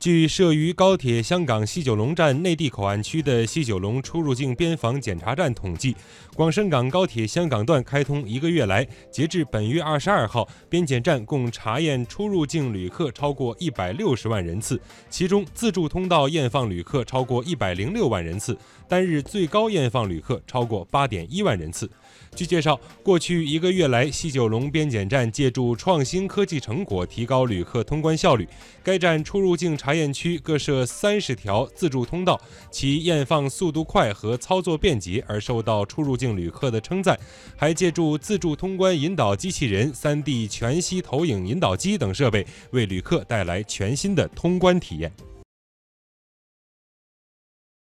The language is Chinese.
据设于高铁香港西九龙站内地口岸区的西九龙出入境边防检查站统计，广深港高铁香港段开通一个月来，截至本月二十二号，边检站共查验出入境旅客超过一百六十万人次，其中自助通道验放旅客超过一百零六万人次，单日最高验放旅客超过八点一万人次。据介绍，过去一个月来，西九龙边检站借助创新科技成果，提高旅客通关效率。该站出入境查查验区各设三十条自助通道，其验放速度快和操作便捷而受到出入境旅客的称赞。还借助自助通关引导机器人、3D 全息投影引导机等设备，为旅客带来全新的通关体验。